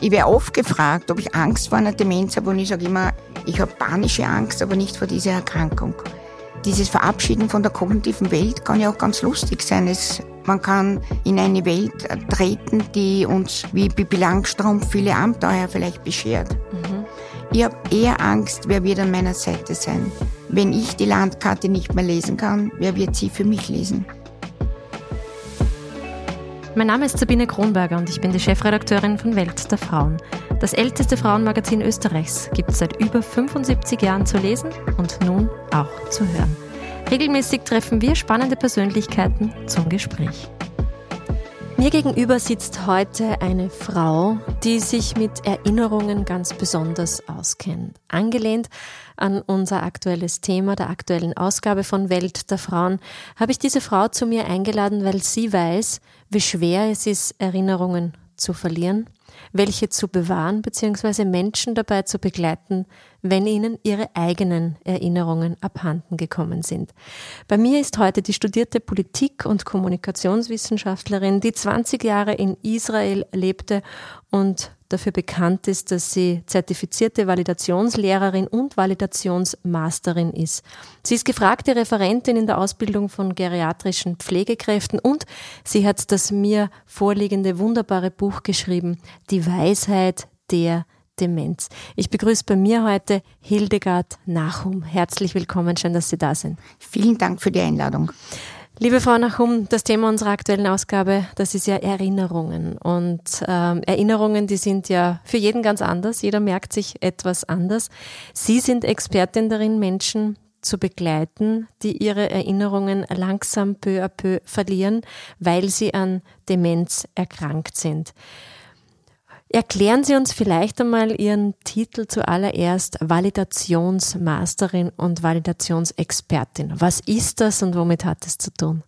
Ich werde oft gefragt, ob ich Angst vor einer Demenz habe und ich sage immer, ich habe panische Angst, aber nicht vor dieser Erkrankung. Dieses Verabschieden von der kognitiven Welt kann ja auch ganz lustig sein. Es, man kann in eine Welt treten, die uns wie Bibi Langstrumpf viele Abenteuer vielleicht beschert. Mhm. Ich habe eher Angst, wer wird an meiner Seite sein. Wenn ich die Landkarte nicht mehr lesen kann, wer wird sie für mich lesen? Mein Name ist Sabine Kronberger und ich bin die Chefredakteurin von Welt der Frauen. Das älteste Frauenmagazin Österreichs gibt es seit über 75 Jahren zu lesen und nun auch zu hören. Regelmäßig treffen wir spannende Persönlichkeiten zum Gespräch. Mir gegenüber sitzt heute eine Frau, die sich mit Erinnerungen ganz besonders auskennt. Angelehnt an unser aktuelles Thema der aktuellen Ausgabe von Welt der Frauen habe ich diese Frau zu mir eingeladen, weil sie weiß, wie schwer es ist, Erinnerungen zu verlieren welche zu bewahren bzw. Menschen dabei zu begleiten, wenn ihnen ihre eigenen Erinnerungen abhanden gekommen sind. Bei mir ist heute die studierte Politik- und Kommunikationswissenschaftlerin, die 20 Jahre in Israel lebte und dafür bekannt ist, dass sie zertifizierte Validationslehrerin und Validationsmasterin ist. Sie ist gefragte Referentin in der Ausbildung von geriatrischen Pflegekräften und sie hat das mir vorliegende wunderbare Buch geschrieben, Die Weisheit der Demenz. Ich begrüße bei mir heute Hildegard Nachum. Herzlich willkommen, schön, dass Sie da sind. Vielen Dank für die Einladung. Liebe Frau Nachum, das Thema unserer aktuellen Ausgabe, das ist ja Erinnerungen. Und ähm, Erinnerungen, die sind ja für jeden ganz anders. Jeder merkt sich etwas anders. Sie sind Expertin darin, Menschen zu begleiten, die ihre Erinnerungen langsam peu à peu verlieren, weil sie an Demenz erkrankt sind. Erklären Sie uns vielleicht einmal Ihren Titel zuallererst Validationsmasterin und Validationsexpertin. Was ist das und womit hat es zu tun?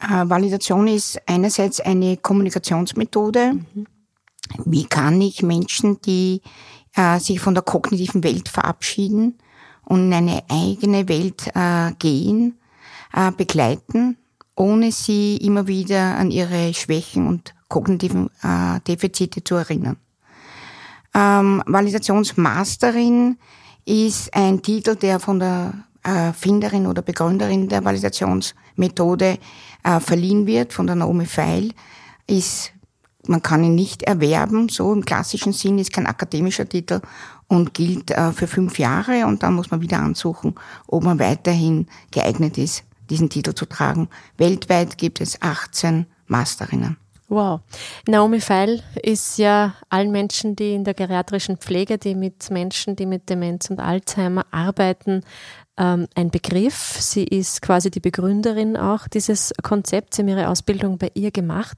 Äh, Validation ist einerseits eine Kommunikationsmethode. Mhm. Wie kann ich Menschen, die äh, sich von der kognitiven Welt verabschieden und in eine eigene Welt äh, gehen, äh, begleiten, ohne sie immer wieder an ihre Schwächen und kognitiven äh, Defizite zu erinnern. Ähm, Validationsmasterin ist ein Titel, der von der Erfinderin oder Begründerin der Validationsmethode äh, verliehen wird, von der Naomi Feil, ist, man kann ihn nicht erwerben, so im klassischen Sinn, ist kein akademischer Titel und gilt äh, für fünf Jahre und dann muss man wieder ansuchen, ob man weiterhin geeignet ist, diesen Titel zu tragen. Weltweit gibt es 18 Masterinnen. Wow. Naomi Feil ist ja allen Menschen, die in der geriatrischen Pflege, die mit Menschen, die mit Demenz und Alzheimer arbeiten, ähm, ein Begriff. Sie ist quasi die Begründerin auch dieses Konzepts. Sie haben ihre Ausbildung bei ihr gemacht.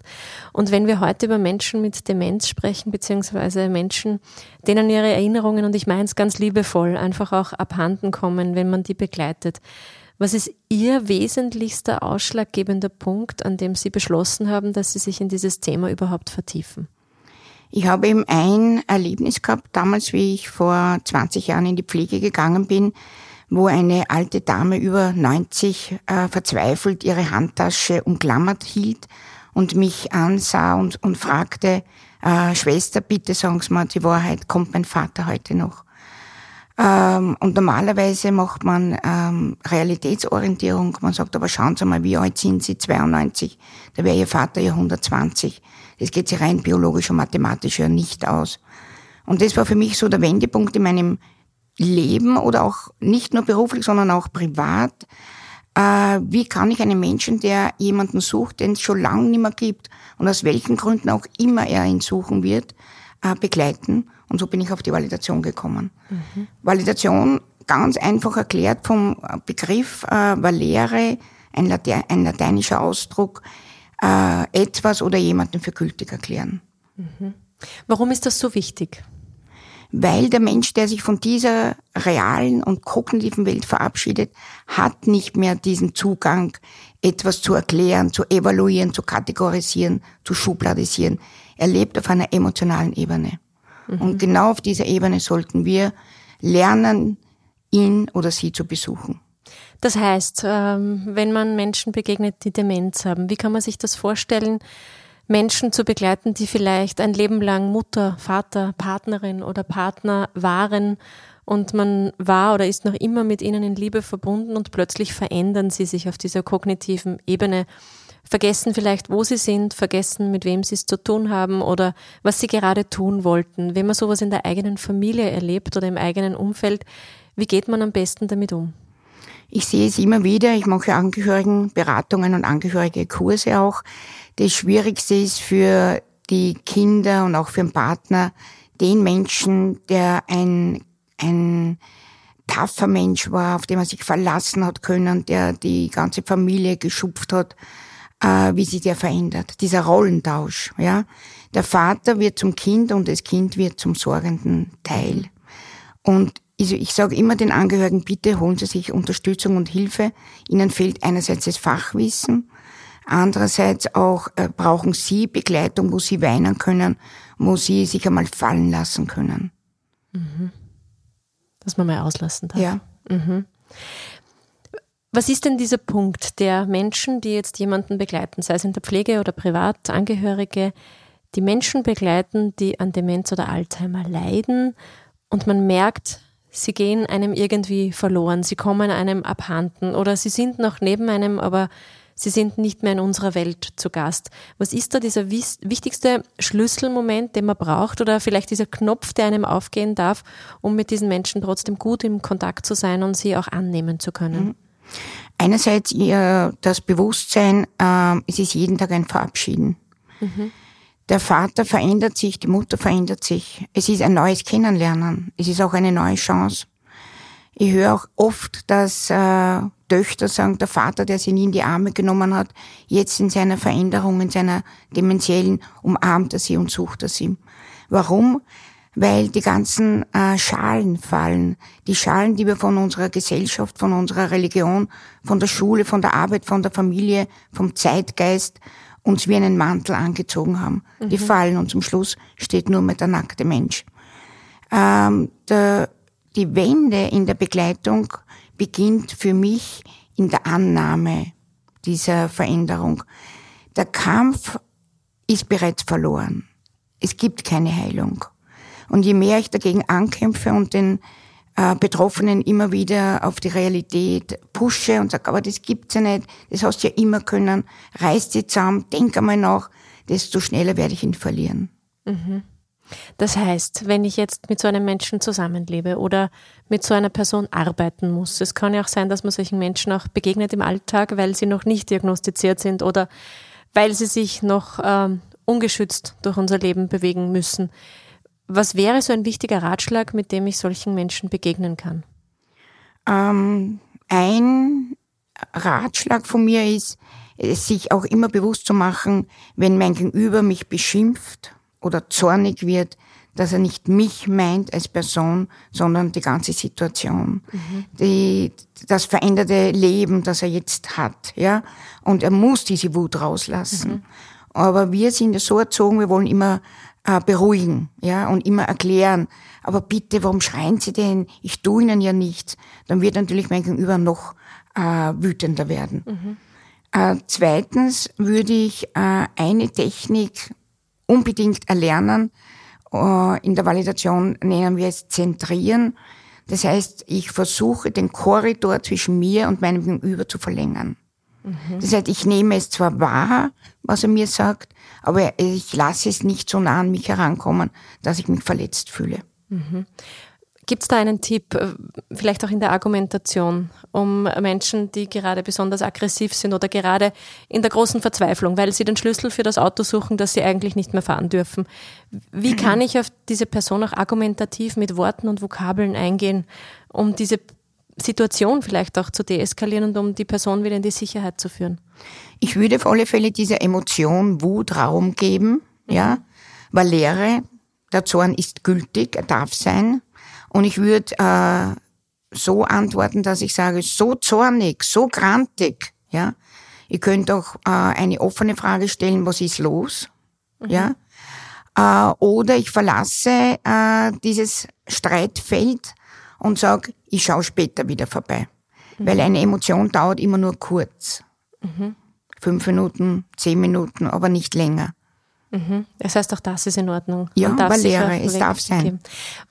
Und wenn wir heute über Menschen mit Demenz sprechen, beziehungsweise Menschen, denen ihre Erinnerungen, und ich meine es ganz liebevoll, einfach auch abhanden kommen, wenn man die begleitet, was ist Ihr wesentlichster ausschlaggebender Punkt, an dem Sie beschlossen haben, dass Sie sich in dieses Thema überhaupt vertiefen? Ich habe eben ein Erlebnis gehabt, damals, wie ich vor 20 Jahren in die Pflege gegangen bin, wo eine alte Dame über 90 äh, verzweifelt ihre Handtasche umklammert hielt und mich ansah und, und fragte, äh, Schwester, bitte sagen Sie mir die Wahrheit, kommt mein Vater heute noch? Ähm, und normalerweise macht man ähm, Realitätsorientierung. Man sagt aber, schauen Sie mal, wie alt sind Sie? 92. Da wäre Ihr Vater ja 120. Das geht sich rein biologisch und mathematisch ja nicht aus. Und das war für mich so der Wendepunkt in meinem Leben oder auch nicht nur beruflich, sondern auch privat. Äh, wie kann ich einen Menschen, der jemanden sucht, den es schon lange nicht mehr gibt und aus welchen Gründen auch immer er ihn suchen wird, äh, begleiten? Und so bin ich auf die Validation gekommen. Mhm. Validation, ganz einfach erklärt vom Begriff äh, valere, ein, Late ein lateinischer Ausdruck, äh, etwas oder jemanden für gültig erklären. Mhm. Warum ist das so wichtig? Weil der Mensch, der sich von dieser realen und kognitiven Welt verabschiedet, hat nicht mehr diesen Zugang, etwas zu erklären, zu evaluieren, zu kategorisieren, zu schubladisieren. Er lebt auf einer emotionalen Ebene. Mhm. Und genau auf dieser Ebene sollten wir lernen, ihn oder sie zu besuchen. Das heißt, ähm, wenn man Menschen begegnet, die Demenz haben, wie kann man sich das vorstellen? Menschen zu begleiten, die vielleicht ein Leben lang Mutter, Vater, Partnerin oder Partner waren und man war oder ist noch immer mit ihnen in Liebe verbunden und plötzlich verändern sie sich auf dieser kognitiven Ebene, vergessen vielleicht, wo sie sind, vergessen, mit wem sie es zu tun haben oder was sie gerade tun wollten. Wenn man sowas in der eigenen Familie erlebt oder im eigenen Umfeld, wie geht man am besten damit um? Ich sehe es immer wieder, ich mache Angehörigenberatungen und angehörige Kurse auch. Das Schwierigste ist für die Kinder und auch für den Partner, den Menschen, der ein, ein taffer Mensch war, auf den man sich verlassen hat können, der die ganze Familie geschupft hat, äh, wie sich der verändert. Dieser Rollentausch, ja. Der Vater wird zum Kind und das Kind wird zum sorgenden Teil. Und also ich sage immer den Angehörigen, bitte holen Sie sich Unterstützung und Hilfe. Ihnen fehlt einerseits das Fachwissen, andererseits auch äh, brauchen Sie Begleitung, wo Sie weinen können, wo Sie sich einmal fallen lassen können. Mhm. Dass man mal auslassen darf. Ja. Mhm. Was ist denn dieser Punkt der Menschen, die jetzt jemanden begleiten, sei es in der Pflege oder privat, Angehörige, die Menschen begleiten, die an Demenz oder Alzheimer leiden und man merkt, sie gehen einem irgendwie verloren, sie kommen einem abhanden oder sie sind noch neben einem, aber sie sind nicht mehr in unserer Welt zu Gast. Was ist da dieser wichtigste Schlüsselmoment, den man braucht oder vielleicht dieser Knopf, der einem aufgehen darf, um mit diesen Menschen trotzdem gut im Kontakt zu sein und sie auch annehmen zu können? Mhm. Einerseits das Bewusstsein, ähm, es ist jeden Tag ein Verabschieden. Mhm. Der Vater verändert sich, die Mutter verändert sich. Es ist ein neues Kennenlernen. Es ist auch eine neue Chance. Ich höre auch oft, dass äh, Töchter sagen, der Vater, der sie nie in die Arme genommen hat, jetzt in seiner Veränderung, in seiner dementiellen, umarmt er sie und sucht er sie. Warum? Weil die ganzen äh, Schalen fallen. Die Schalen, die wir von unserer Gesellschaft, von unserer Religion, von der Schule, von der Arbeit, von der Familie, vom Zeitgeist uns wie einen Mantel angezogen haben. Mhm. Die fallen und zum Schluss steht nur mehr der nackte Mensch. Ähm, der, die Wende in der Begleitung beginnt für mich in der Annahme dieser Veränderung. Der Kampf ist bereits verloren. Es gibt keine Heilung. Und je mehr ich dagegen ankämpfe und den äh, Betroffenen immer wieder auf die Realität pushe und sage, aber das gibt's ja nicht, das hast du ja immer können, reiß dich zusammen, denk einmal nach, desto schneller werde ich ihn verlieren. Mhm. Das heißt, wenn ich jetzt mit so einem Menschen zusammenlebe oder mit so einer Person arbeiten muss, es kann ja auch sein, dass man solchen Menschen auch begegnet im Alltag, weil sie noch nicht diagnostiziert sind oder weil sie sich noch ähm, ungeschützt durch unser Leben bewegen müssen. Was wäre so ein wichtiger Ratschlag, mit dem ich solchen Menschen begegnen kann? Ähm, ein Ratschlag von mir ist, sich auch immer bewusst zu machen, wenn mein Gegenüber mich beschimpft oder zornig wird, dass er nicht mich meint als Person, sondern die ganze Situation, mhm. die, das veränderte Leben, das er jetzt hat, ja. Und er muss diese Wut rauslassen. Mhm. Aber wir sind ja so erzogen, wir wollen immer äh, beruhigen, ja, und immer erklären. Aber bitte, warum schreien Sie denn? Ich tue Ihnen ja nichts. Dann wird natürlich mein Gegenüber noch äh, wütender werden. Mhm. Äh, zweitens würde ich äh, eine Technik unbedingt erlernen. Äh, in der Validation nennen wir es Zentrieren. Das heißt, ich versuche den Korridor zwischen mir und meinem Gegenüber zu verlängern. Mhm. Das heißt, ich nehme es zwar wahr, was er mir sagt, aber ich lasse es nicht so nah an mich herankommen, dass ich mich verletzt fühle. Mhm. Gibt es da einen Tipp, äh, vielleicht auch in der Argumentation, um Menschen, die gerade besonders aggressiv sind oder gerade in der großen Verzweiflung, weil sie den Schlüssel für das Auto suchen, das sie eigentlich nicht mehr fahren dürfen? Wie kann ich auf diese Person auch argumentativ mit Worten und Vokabeln eingehen, um diese Situation vielleicht auch zu deeskalieren und um die Person wieder in die Sicherheit zu führen? Ich würde auf alle Fälle dieser Emotion Wut Raum geben, mhm. ja. Valere, der Zorn ist gültig, er darf sein. Und ich würde äh, so antworten, dass ich sage, so zornig, so grantig, ja. Ihr könnt auch äh, eine offene Frage stellen, was ist los, mhm. ja. Äh, oder ich verlasse äh, dieses Streitfeld und sage, ich schaue später wieder vorbei. Mhm. Weil eine Emotion dauert immer nur kurz. Mhm. Fünf Minuten, zehn Minuten, aber nicht länger. Mhm. Das heißt, auch das ist in Ordnung. Ja, Valere, es darf sein. Geben.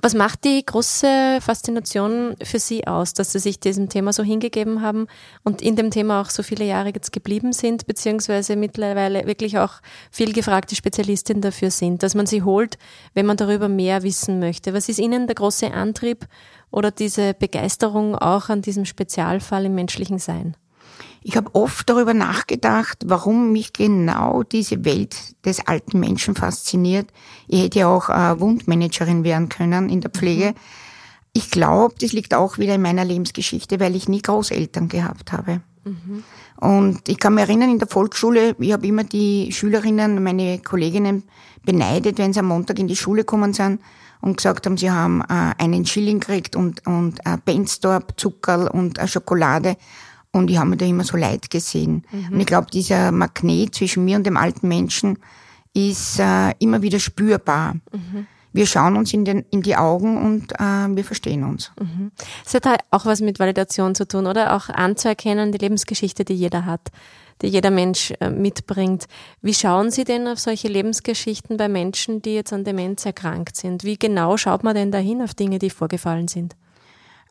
Was macht die große Faszination für Sie aus, dass Sie sich diesem Thema so hingegeben haben und in dem Thema auch so viele Jahre jetzt geblieben sind, beziehungsweise mittlerweile wirklich auch viel gefragte Spezialistin dafür sind, dass man sie holt, wenn man darüber mehr wissen möchte? Was ist Ihnen der große Antrieb oder diese Begeisterung auch an diesem Spezialfall im menschlichen Sein? Ich habe oft darüber nachgedacht, warum mich genau diese Welt des alten Menschen fasziniert. Ich hätte ja auch äh, Wundmanagerin werden können in der Pflege. Mhm. Ich glaube, das liegt auch wieder in meiner Lebensgeschichte, weil ich nie Großeltern gehabt habe. Mhm. Und ich kann mich erinnern, in der Volksschule, ich habe immer die Schülerinnen, meine Kolleginnen beneidet, wenn sie am Montag in die Schule gekommen sind und gesagt haben, sie haben äh, einen Schilling gekriegt und, und ein Benstorp, Zuckerl und eine Schokolade. Und ich habe mir da immer so leid gesehen. Mhm. Und ich glaube, dieser Magnet zwischen mir und dem alten Menschen ist äh, immer wieder spürbar. Mhm. Wir schauen uns in, den, in die Augen und äh, wir verstehen uns. Mhm. Es hat halt auch was mit Validation zu tun, oder? Auch anzuerkennen, die Lebensgeschichte, die jeder hat, die jeder Mensch äh, mitbringt. Wie schauen Sie denn auf solche Lebensgeschichten bei Menschen, die jetzt an Demenz erkrankt sind? Wie genau schaut man denn dahin auf Dinge, die vorgefallen sind?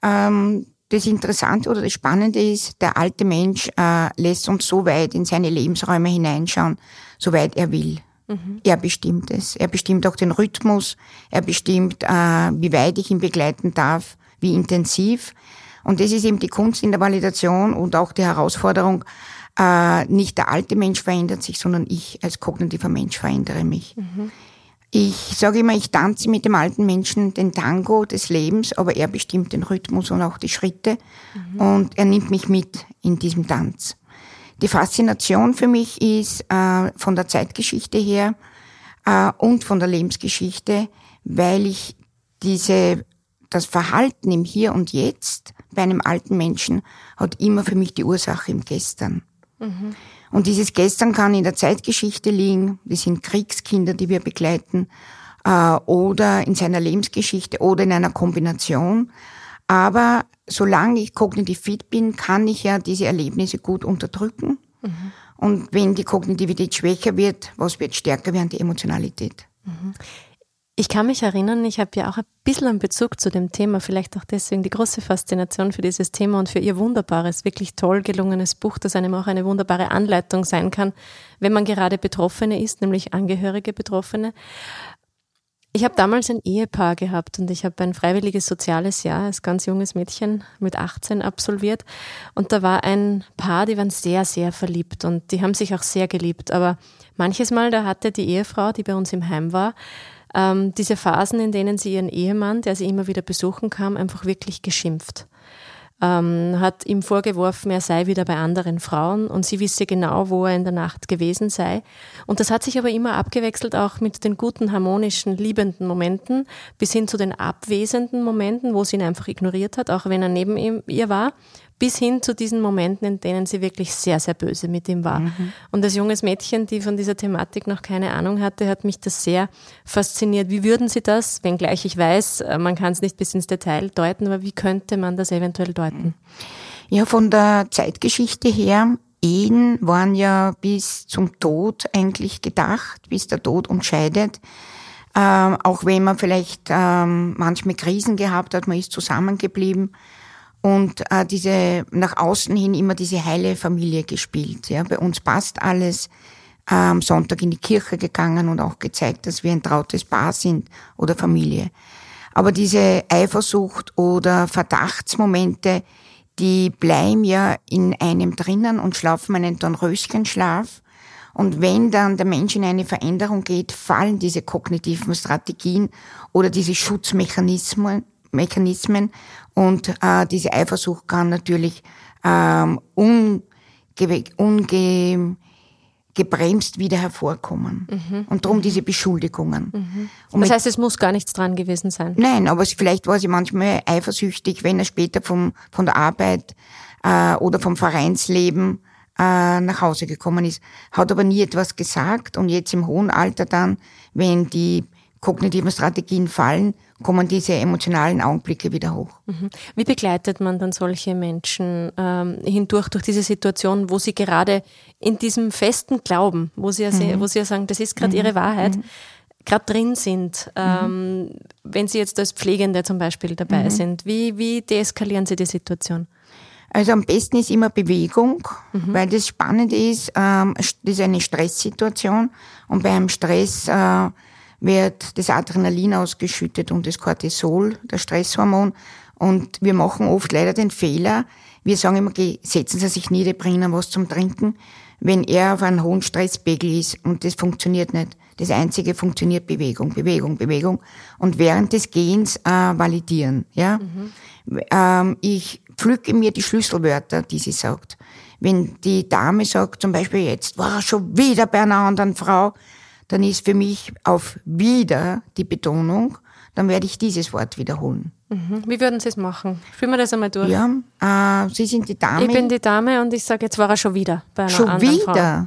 Ähm, das Interessante oder das Spannende ist, der alte Mensch äh, lässt uns so weit in seine Lebensräume hineinschauen, soweit er will. Mhm. Er bestimmt es. Er bestimmt auch den Rhythmus. Er bestimmt, äh, wie weit ich ihn begleiten darf, wie intensiv. Und das ist eben die Kunst in der Validation und auch die Herausforderung, äh, nicht der alte Mensch verändert sich, sondern ich als kognitiver Mensch verändere mich. Mhm. Ich sage immer, ich tanze mit dem alten Menschen den Tango des Lebens, aber er bestimmt den Rhythmus und auch die Schritte mhm. und er nimmt mich mit in diesem Tanz. Die Faszination für mich ist äh, von der Zeitgeschichte her äh, und von der Lebensgeschichte, weil ich diese das Verhalten im Hier und Jetzt bei einem alten Menschen hat immer für mich die Ursache im Gestern. Mhm. Und dieses Gestern kann in der Zeitgeschichte liegen, das sind Kriegskinder, die wir begleiten, äh, oder in seiner Lebensgeschichte oder in einer Kombination. Aber solange ich kognitiv fit bin, kann ich ja diese Erlebnisse gut unterdrücken. Mhm. Und wenn die Kognitivität schwächer wird, was wird stärker werden? Die Emotionalität. Mhm. Ich kann mich erinnern, ich habe ja auch ein bisschen einen Bezug zu dem Thema, vielleicht auch deswegen die große Faszination für dieses Thema und für ihr wunderbares, wirklich toll gelungenes Buch, das einem auch eine wunderbare Anleitung sein kann, wenn man gerade Betroffene ist, nämlich Angehörige Betroffene. Ich habe damals ein Ehepaar gehabt und ich habe ein freiwilliges soziales Jahr als ganz junges Mädchen mit 18 absolviert. Und da war ein Paar, die waren sehr, sehr verliebt und die haben sich auch sehr geliebt. Aber manches Mal, da hatte die Ehefrau, die bei uns im Heim war, ähm, diese Phasen, in denen sie ihren Ehemann, der sie immer wieder besuchen kam, einfach wirklich geschimpft. Ähm, hat ihm vorgeworfen, er sei wieder bei anderen Frauen und sie wisse genau, wo er in der Nacht gewesen sei. Und das hat sich aber immer abgewechselt, auch mit den guten, harmonischen, liebenden Momenten, bis hin zu den abwesenden Momenten, wo sie ihn einfach ignoriert hat, auch wenn er neben ihm, ihr war bis hin zu diesen Momenten, in denen sie wirklich sehr, sehr böse mit ihm war. Mhm. Und als junges Mädchen, die von dieser Thematik noch keine Ahnung hatte, hat mich das sehr fasziniert. Wie würden Sie das, wenngleich ich weiß, äh, man kann es nicht bis ins Detail deuten, aber wie könnte man das eventuell deuten? Ja, von der Zeitgeschichte her, Ehen waren ja bis zum Tod eigentlich gedacht, bis der Tod uns scheidet. Ähm, auch wenn man vielleicht ähm, manchmal Krisen gehabt hat, man ist zusammengeblieben und äh, diese nach außen hin immer diese heile Familie gespielt. Ja, bei uns passt alles. Äh, am Sonntag in die Kirche gegangen und auch gezeigt, dass wir ein trautes Paar sind oder Familie. Aber diese Eifersucht oder Verdachtsmomente, die bleiben ja in einem drinnen und schlafen einen Dornröschenschlaf. Und wenn dann der Mensch in eine Veränderung geht, fallen diese kognitiven Strategien oder diese Schutzmechanismen Mechanismen und äh, diese Eifersucht kann natürlich ähm, unge unge wieder hervorkommen. Mhm. Und darum diese Beschuldigungen. Mhm. Das heißt, es muss gar nichts dran gewesen sein? Nein, aber vielleicht war sie manchmal eifersüchtig, wenn er später vom, von der Arbeit äh, oder vom Vereinsleben äh, nach Hause gekommen ist. Hat aber nie etwas gesagt und jetzt im hohen Alter dann, wenn die kognitiven Strategien fallen, kommen diese emotionalen Augenblicke wieder hoch. Mhm. Wie begleitet man dann solche Menschen ähm, hindurch durch diese Situation, wo sie gerade in diesem festen Glauben, wo sie ja, mhm. wo sie ja sagen, das ist gerade mhm. ihre Wahrheit, mhm. gerade drin sind, ähm, mhm. wenn sie jetzt als Pflegende zum Beispiel dabei mhm. sind, wie, wie deeskalieren sie die Situation? Also am besten ist immer Bewegung, mhm. weil das Spannende ist, ähm, das ist eine Stresssituation und beim Stress äh, wird das Adrenalin ausgeschüttet und das Cortisol, das Stresshormon. Und wir machen oft leider den Fehler, wir sagen immer, setzen Sie sich nieder, bringen was zum Trinken, wenn er auf einem hohen Stresspegel ist und das funktioniert nicht. Das einzige funktioniert Bewegung, Bewegung, Bewegung und während des Gehens äh, validieren. Ja, mhm. ähm, ich pflücke mir die Schlüsselwörter, die sie sagt. Wenn die Dame sagt, zum Beispiel jetzt war schon wieder bei einer anderen Frau, dann ist für mich auf wieder die Betonung, dann werde ich dieses Wort wiederholen. Mhm. Wie würden Sie es machen? Führen wir das einmal durch. Ja, äh, Sie sind die Dame. Ich bin die Dame und ich sage, jetzt war er schon wieder bei einer schon anderen wieder? Frau.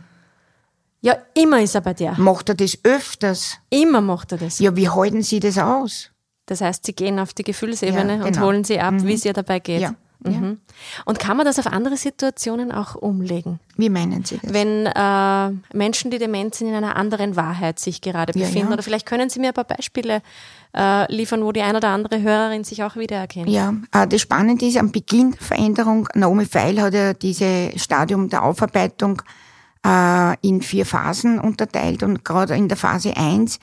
Ja, immer ist er bei dir. Macht er das öfters? Immer macht er das. Ja, wie halten Sie das aus? Das heißt, Sie gehen auf die Gefühlsebene ja, genau. und holen Sie ab, mhm. wie es ihr dabei geht. Ja. Mhm. Und kann man das auf andere Situationen auch umlegen? Wie meinen Sie das? Wenn äh, Menschen, die dement sind, in einer anderen Wahrheit sich gerade befinden. Ja, ja. Oder vielleicht können Sie mir ein paar Beispiele äh, liefern, wo die eine oder andere Hörerin sich auch wiedererkennt. Ja, äh, das Spannende ist, am Beginn der Veränderung, Naomi Feil hat ja dieses Stadium der Aufarbeitung äh, in vier Phasen unterteilt und gerade in der Phase 1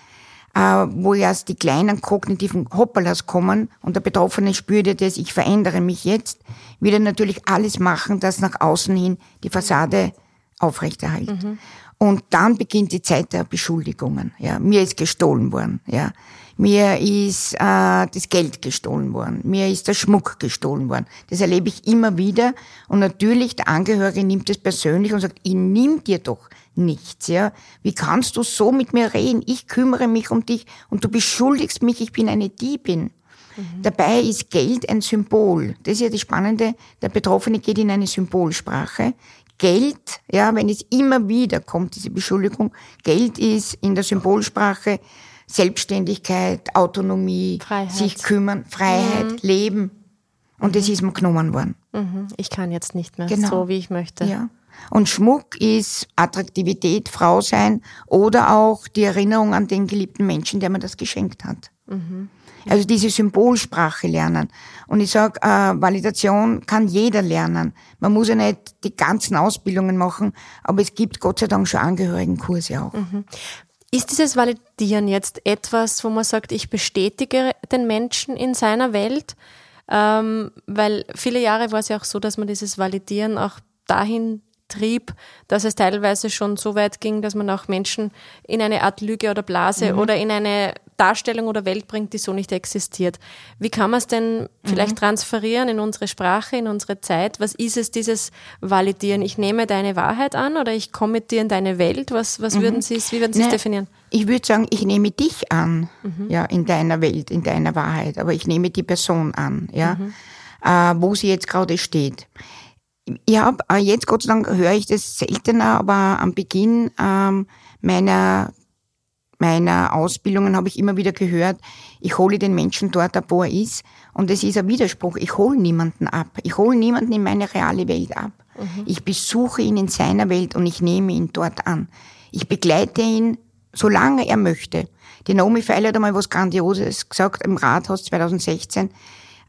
äh, wo erst die kleinen kognitiven Hoppalas kommen und der Betroffene spürt ja das, ich verändere mich jetzt, will er natürlich alles machen, dass nach außen hin die Fassade aufrechterhält. Mhm. Und dann beginnt die Zeit der Beschuldigungen. Ja, mir ist gestohlen worden. Ja, mir ist äh, das Geld gestohlen worden, mir ist der Schmuck gestohlen worden. Das erlebe ich immer wieder. Und natürlich der Angehörige nimmt es persönlich und sagt: Ich nimm dir doch nichts, ja. Wie kannst du so mit mir reden? Ich kümmere mich um dich und du beschuldigst mich, ich bin eine Diebin. Mhm. Dabei ist Geld ein Symbol. Das ist ja das Spannende. Der Betroffene geht in eine Symbolsprache. Geld, ja, wenn es immer wieder kommt, diese Beschuldigung, Geld ist in der Symbolsprache Selbstständigkeit, Autonomie, Freiheit. sich kümmern, Freiheit, mhm. Leben. Und mhm. das ist mir genommen worden. Mhm. Ich kann jetzt nicht mehr genau. so, wie ich möchte. Ja. Und Schmuck ist Attraktivität, Frau sein oder auch die Erinnerung an den geliebten Menschen, der mir das geschenkt hat. Mhm. Also diese Symbolsprache lernen. Und ich sage, äh, Validation kann jeder lernen. Man muss ja nicht die ganzen Ausbildungen machen, aber es gibt Gott sei Dank schon Angehörigenkurse auch. Mhm. Ist dieses Validieren jetzt etwas, wo man sagt, ich bestätige den Menschen in seiner Welt? Ähm, weil viele Jahre war es ja auch so, dass man dieses Validieren auch dahin trieb, dass es teilweise schon so weit ging, dass man auch Menschen in eine Art Lüge oder Blase mhm. oder in eine Darstellung oder Welt bringt, die so nicht existiert. Wie kann man es denn vielleicht mhm. transferieren in unsere Sprache, in unsere Zeit? Was ist es, dieses Validieren? Ich nehme deine Wahrheit an oder ich komme mit dir in deine Welt? Was, was mhm. würden Sie, wie würden Sie es definieren? Ich würde sagen, ich nehme dich an, mhm. ja, in deiner Welt, in deiner Wahrheit, aber ich nehme die Person an, ja, mhm. äh, wo sie jetzt gerade steht. Ich habe äh, jetzt Gott sei Dank höre ich das seltener, aber am Beginn ähm, meiner meiner Ausbildungen habe ich immer wieder gehört, ich hole den Menschen dort ab, wo er ist. Und es ist ein Widerspruch. Ich hole niemanden ab. Ich hole niemanden in meine reale Welt ab. Mhm. Ich besuche ihn in seiner Welt und ich nehme ihn dort an. Ich begleite ihn, solange er möchte. Die Naomi Feil hat einmal was Grandioses gesagt im Rathaus 2016.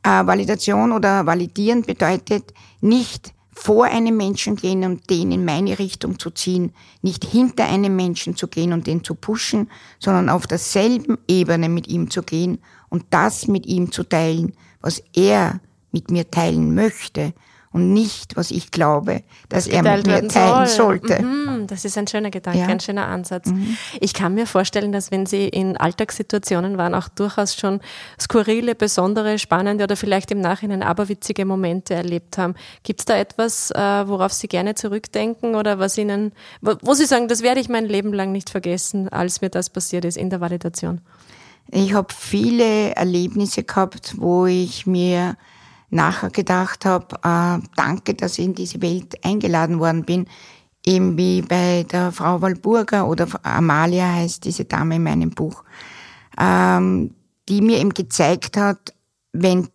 Äh, Validation oder validieren bedeutet nicht, vor einem Menschen gehen und den in meine Richtung zu ziehen, nicht hinter einem Menschen zu gehen und den zu pushen, sondern auf derselben Ebene mit ihm zu gehen und das mit ihm zu teilen, was er mit mir teilen möchte und nicht, was ich glaube, dass er mit mir teilen soll. sollte. Mhm, das ist ein schöner Gedanke, ja. ein schöner Ansatz. Mhm. Ich kann mir vorstellen, dass wenn Sie in Alltagssituationen waren, auch durchaus schon skurrile, besondere, spannende oder vielleicht im Nachhinein aberwitzige Momente erlebt haben. Gibt es da etwas, äh, worauf Sie gerne zurückdenken oder was Ihnen, wo Sie sagen, das werde ich mein Leben lang nicht vergessen, als mir das passiert ist in der Validation? Ich habe viele Erlebnisse gehabt, wo ich mir nachher gedacht habe, äh, danke, dass ich in diese Welt eingeladen worden bin. Eben wie bei der Frau Walburger oder Amalia heißt diese Dame in meinem Buch. ähm, die mir eben gezeigt hat, wenn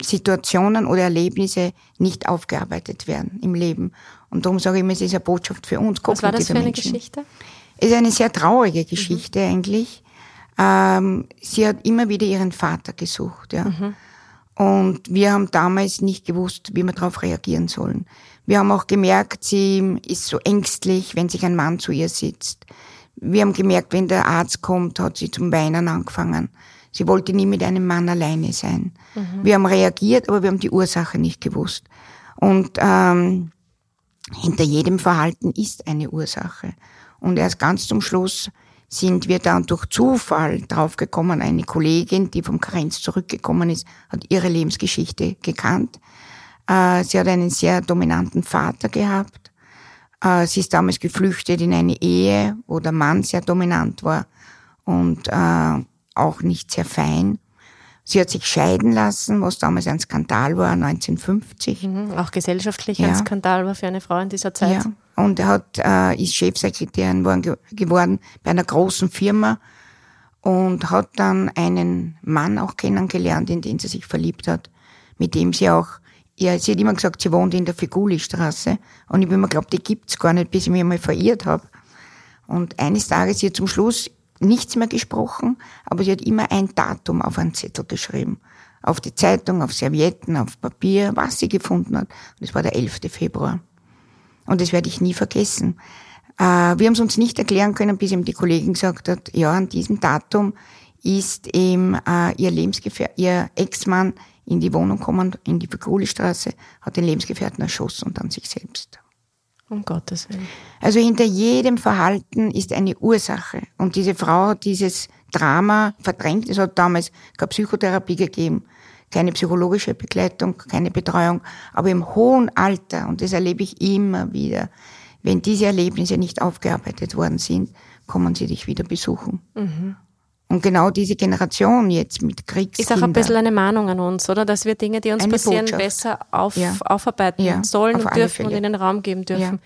Situationen oder Erlebnisse nicht aufgearbeitet werden im Leben. Und darum sage ich immer, es ist eine Botschaft für uns. Was war das für eine Menschen. Geschichte? Es ist eine sehr traurige Geschichte mhm. eigentlich. Ähm, sie hat immer wieder ihren Vater gesucht, ja. Mhm. Und wir haben damals nicht gewusst, wie wir darauf reagieren sollen. Wir haben auch gemerkt, sie ist so ängstlich, wenn sich ein Mann zu ihr sitzt. Wir haben gemerkt, wenn der Arzt kommt, hat sie zum Weinen angefangen. Sie wollte nie mit einem Mann alleine sein. Mhm. Wir haben reagiert, aber wir haben die Ursache nicht gewusst. Und ähm, hinter jedem Verhalten ist eine Ursache. Und erst ganz zum Schluss sind wir dann durch Zufall draufgekommen. Eine Kollegin, die vom Karenz zurückgekommen ist, hat ihre Lebensgeschichte gekannt. Äh, sie hat einen sehr dominanten Vater gehabt. Äh, sie ist damals geflüchtet in eine Ehe, wo der Mann sehr dominant war und äh, auch nicht sehr fein. Sie hat sich scheiden lassen, was damals ein Skandal war, 1950. Mhm, auch gesellschaftlich ja. ein Skandal war für eine Frau in dieser Zeit. Ja. Und er hat, äh, ist Chefsekretärin geworden bei einer großen Firma und hat dann einen Mann auch kennengelernt, in den sie sich verliebt hat, mit dem sie auch, ja, sie hat immer gesagt, sie wohnt in der Figuli-Straße und ich habe immer geglaubt, die gibt's gar nicht, bis ich mich einmal verirrt habe. Und eines Tages, sie zum Schluss nichts mehr gesprochen, aber sie hat immer ein Datum auf einen Zettel geschrieben. Auf die Zeitung, auf Servietten, auf Papier, was sie gefunden hat. Und es war der 11. Februar. Und das werde ich nie vergessen. Äh, wir haben es uns nicht erklären können, bis ihm die Kollegin gesagt hat, ja, an diesem Datum ist ihm äh, ihr Lebensgefährte, ihr Ex-Mann in die Wohnung gekommen, in die Figuli-Straße, hat den Lebensgefährten erschossen und dann sich selbst. Um Gottes Willen. Also hinter jedem Verhalten ist eine Ursache. Und diese Frau hat dieses Drama verdrängt. Es hat damals keine Psychotherapie gegeben, keine psychologische Begleitung, keine Betreuung. Aber im hohen Alter, und das erlebe ich immer wieder, wenn diese Erlebnisse nicht aufgearbeitet worden sind, kommen sie dich wieder besuchen. Mhm. Und genau diese Generation jetzt mit Kriegskindern. Ist auch ein bisschen eine Mahnung an uns, oder? Dass wir Dinge, die uns eine passieren, Botschaft. besser auf, ja. aufarbeiten ja, sollen und dürfen und in den Raum geben dürfen. Ja.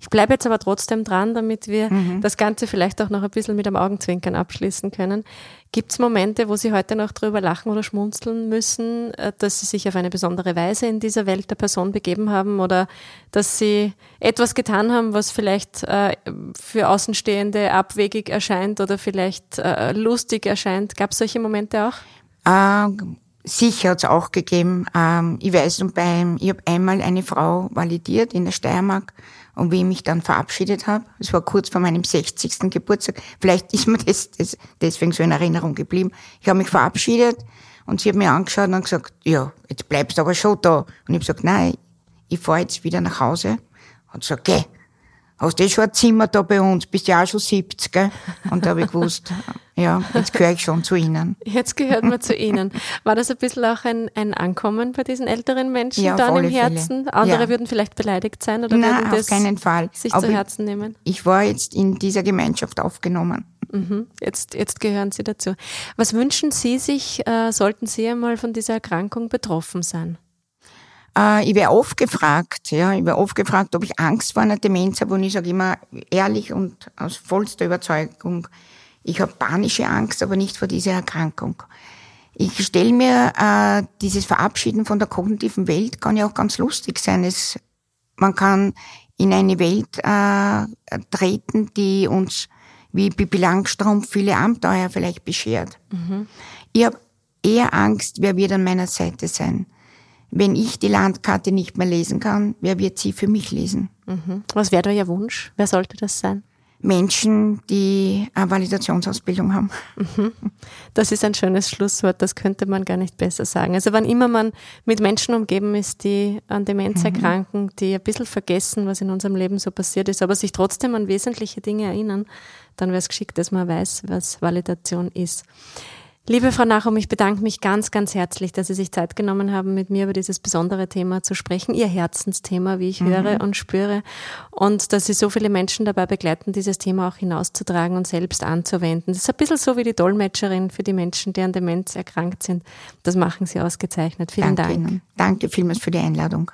Ich bleibe jetzt aber trotzdem dran, damit wir mhm. das Ganze vielleicht auch noch ein bisschen mit einem Augenzwinkern abschließen können. Gibt es Momente, wo Sie heute noch drüber lachen oder schmunzeln müssen, äh, dass Sie sich auf eine besondere Weise in dieser Welt der Person begeben haben oder dass Sie etwas getan haben, was vielleicht äh, für Außenstehende abwegig erscheint oder vielleicht äh, lustig erscheint? Gab es solche Momente auch? Ähm, sicher hat es auch gegeben. Ähm, ich weiß, beim, ich habe einmal eine Frau validiert in der Steiermark und wie ich mich dann verabschiedet habe, es war kurz vor meinem 60. Geburtstag, vielleicht ist mir das, das deswegen so in Erinnerung geblieben. Ich habe mich verabschiedet und sie hat mir angeschaut und gesagt, ja, jetzt bleibst du aber schon da. Und ich habe gesagt, nein, ich fahre jetzt wieder nach Hause. Und gesagt, geh, hast du eh schon ein Zimmer da bei uns, bist ja auch schon 70, gell? Und da habe ich gewusst, ja, jetzt gehöre ich schon zu Ihnen. Jetzt gehört man zu Ihnen. War das ein bisschen auch ein, ein Ankommen bei diesen älteren Menschen ja, dann im Herzen? Fälle. Andere ja. würden vielleicht beleidigt sein oder Nein, würden das auf keinen Fall. sich Aber zu Herzen nehmen? Ich war jetzt in dieser Gemeinschaft aufgenommen. Mhm. Jetzt, jetzt gehören Sie dazu. Was wünschen Sie sich, äh, sollten Sie einmal von dieser Erkrankung betroffen sein? Äh, ich werde oft gefragt, ja, ich werde oft gefragt, ob ich Angst vor einer Demenz habe und ich sage immer ehrlich und aus vollster Überzeugung, ich habe panische Angst, aber nicht vor dieser Erkrankung. Ich stelle mir äh, dieses Verabschieden von der kognitiven Welt kann ja auch ganz lustig sein. Es, man kann in eine Welt äh, treten, die uns wie Bibi Langstrumpf viele Abenteuer vielleicht beschert. Mhm. Ich habe eher Angst, wer wird an meiner Seite sein. Wenn ich die Landkarte nicht mehr lesen kann, wer wird sie für mich lesen? Mhm. Was wäre da Ihr Wunsch? Wer sollte das sein? Menschen, die eine Validationsausbildung haben. Mhm. Das ist ein schönes Schlusswort, das könnte man gar nicht besser sagen. Also wann immer man mit Menschen umgeben ist, die an Demenz mhm. erkranken, die ein bisschen vergessen, was in unserem Leben so passiert ist, aber sich trotzdem an wesentliche Dinge erinnern, dann wäre es geschickt, dass man weiß, was Validation ist. Liebe Frau Nachum, ich bedanke mich ganz, ganz herzlich, dass Sie sich Zeit genommen haben, mit mir über dieses besondere Thema zu sprechen. Ihr Herzensthema, wie ich mhm. höre und spüre. Und dass Sie so viele Menschen dabei begleiten, dieses Thema auch hinauszutragen und selbst anzuwenden. Das ist ein bisschen so wie die Dolmetscherin für die Menschen, die an Demenz erkrankt sind. Das machen Sie ausgezeichnet. Vielen Danke Dank. Ihnen. Danke vielmals für die Einladung.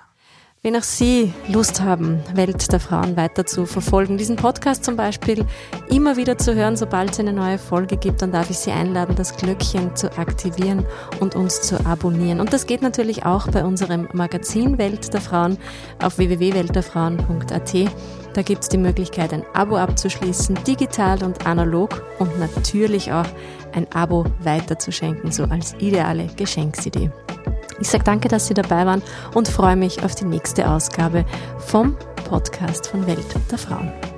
Wenn auch Sie Lust haben, Welt der Frauen weiter zu verfolgen, diesen Podcast zum Beispiel immer wieder zu hören, sobald es eine neue Folge gibt, dann darf ich Sie einladen, das Glöckchen zu aktivieren und uns zu abonnieren. Und das geht natürlich auch bei unserem Magazin Welt der Frauen auf www.weltderfrauen.at. Da gibt es die Möglichkeit, ein Abo abzuschließen, digital und analog und natürlich auch ein Abo weiterzuschenken, so als ideale Geschenksidee. Ich sage danke, dass Sie dabei waren und freue mich auf die nächste Ausgabe vom Podcast von Welt der Frauen.